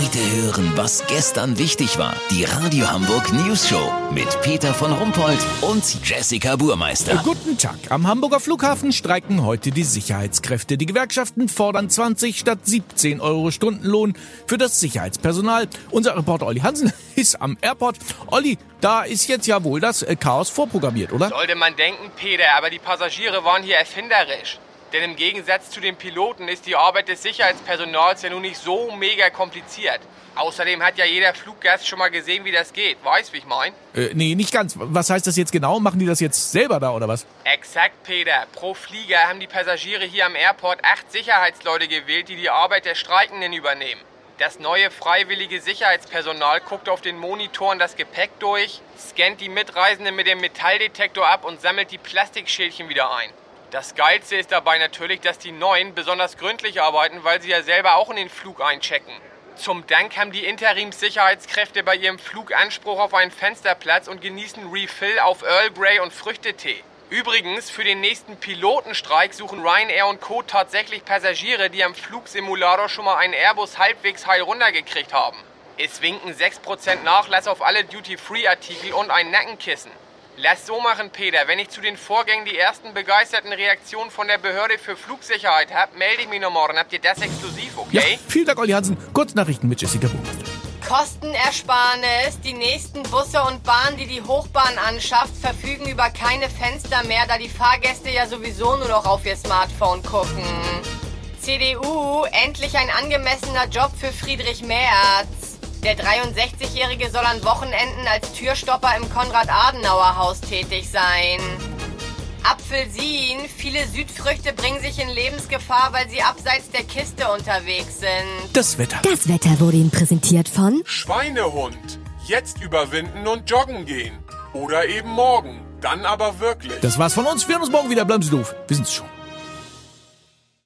Heute hören, was gestern wichtig war. Die Radio Hamburg News Show mit Peter von Rumpold und Jessica Burmeister. Guten Tag. Am Hamburger Flughafen streiken heute die Sicherheitskräfte. Die Gewerkschaften fordern 20 statt 17 Euro Stundenlohn für das Sicherheitspersonal. Unser Reporter Olli Hansen ist am Airport. Olli, da ist jetzt ja wohl das äh, Chaos vorprogrammiert, oder? Sollte man denken, Peter, aber die Passagiere waren hier erfinderisch. Denn im Gegensatz zu den Piloten ist die Arbeit des Sicherheitspersonals ja nun nicht so mega kompliziert. Außerdem hat ja jeder Fluggast schon mal gesehen, wie das geht. Weißt, wie ich mein? Äh, nee, nicht ganz. Was heißt das jetzt genau? Machen die das jetzt selber da oder was? Exakt, Peter. Pro Flieger haben die Passagiere hier am Airport acht Sicherheitsleute gewählt, die die Arbeit der Streikenden übernehmen. Das neue freiwillige Sicherheitspersonal guckt auf den Monitoren das Gepäck durch, scannt die Mitreisenden mit dem Metalldetektor ab und sammelt die Plastikschälchen wieder ein. Das Geilste ist dabei natürlich, dass die Neuen besonders gründlich arbeiten, weil sie ja selber auch in den Flug einchecken. Zum Dank haben die Interimssicherheitskräfte bei ihrem Flug Anspruch auf einen Fensterplatz und genießen Refill auf Earl Grey und Früchtetee. Übrigens, für den nächsten Pilotenstreik suchen Ryanair und Co. tatsächlich Passagiere, die am Flugsimulator schon mal einen Airbus halbwegs heil runtergekriegt haben. Es winken 6% Nachlass auf alle Duty-Free-Artikel und ein Nackenkissen. Lass so machen, Peter. Wenn ich zu den Vorgängen die ersten begeisterten Reaktionen von der Behörde für Flugsicherheit habe, melde ich mich noch morgen. Habt ihr das exklusiv, okay? Ja, vielen Dank, Olli Hansen. Kurznachrichten mit Jessica Burmeister. Kostenersparnis. Die nächsten Busse und Bahnen, die die Hochbahn anschafft, verfügen über keine Fenster mehr, da die Fahrgäste ja sowieso nur noch auf ihr Smartphone gucken. CDU, endlich ein angemessener Job für Friedrich Merz. Der 63-Jährige soll an Wochenenden als Türstopper im Konrad-Adenauer-Haus tätig sein. Apfelsin. Viele Südfrüchte bringen sich in Lebensgefahr, weil sie abseits der Kiste unterwegs sind. Das Wetter. Das Wetter wurde Ihnen präsentiert von Schweinehund. Jetzt überwinden und joggen gehen. Oder eben morgen. Dann aber wirklich. Das war's von uns. Wir hören uns morgen wieder. Bleiben Sie doof. Wir sind's schon.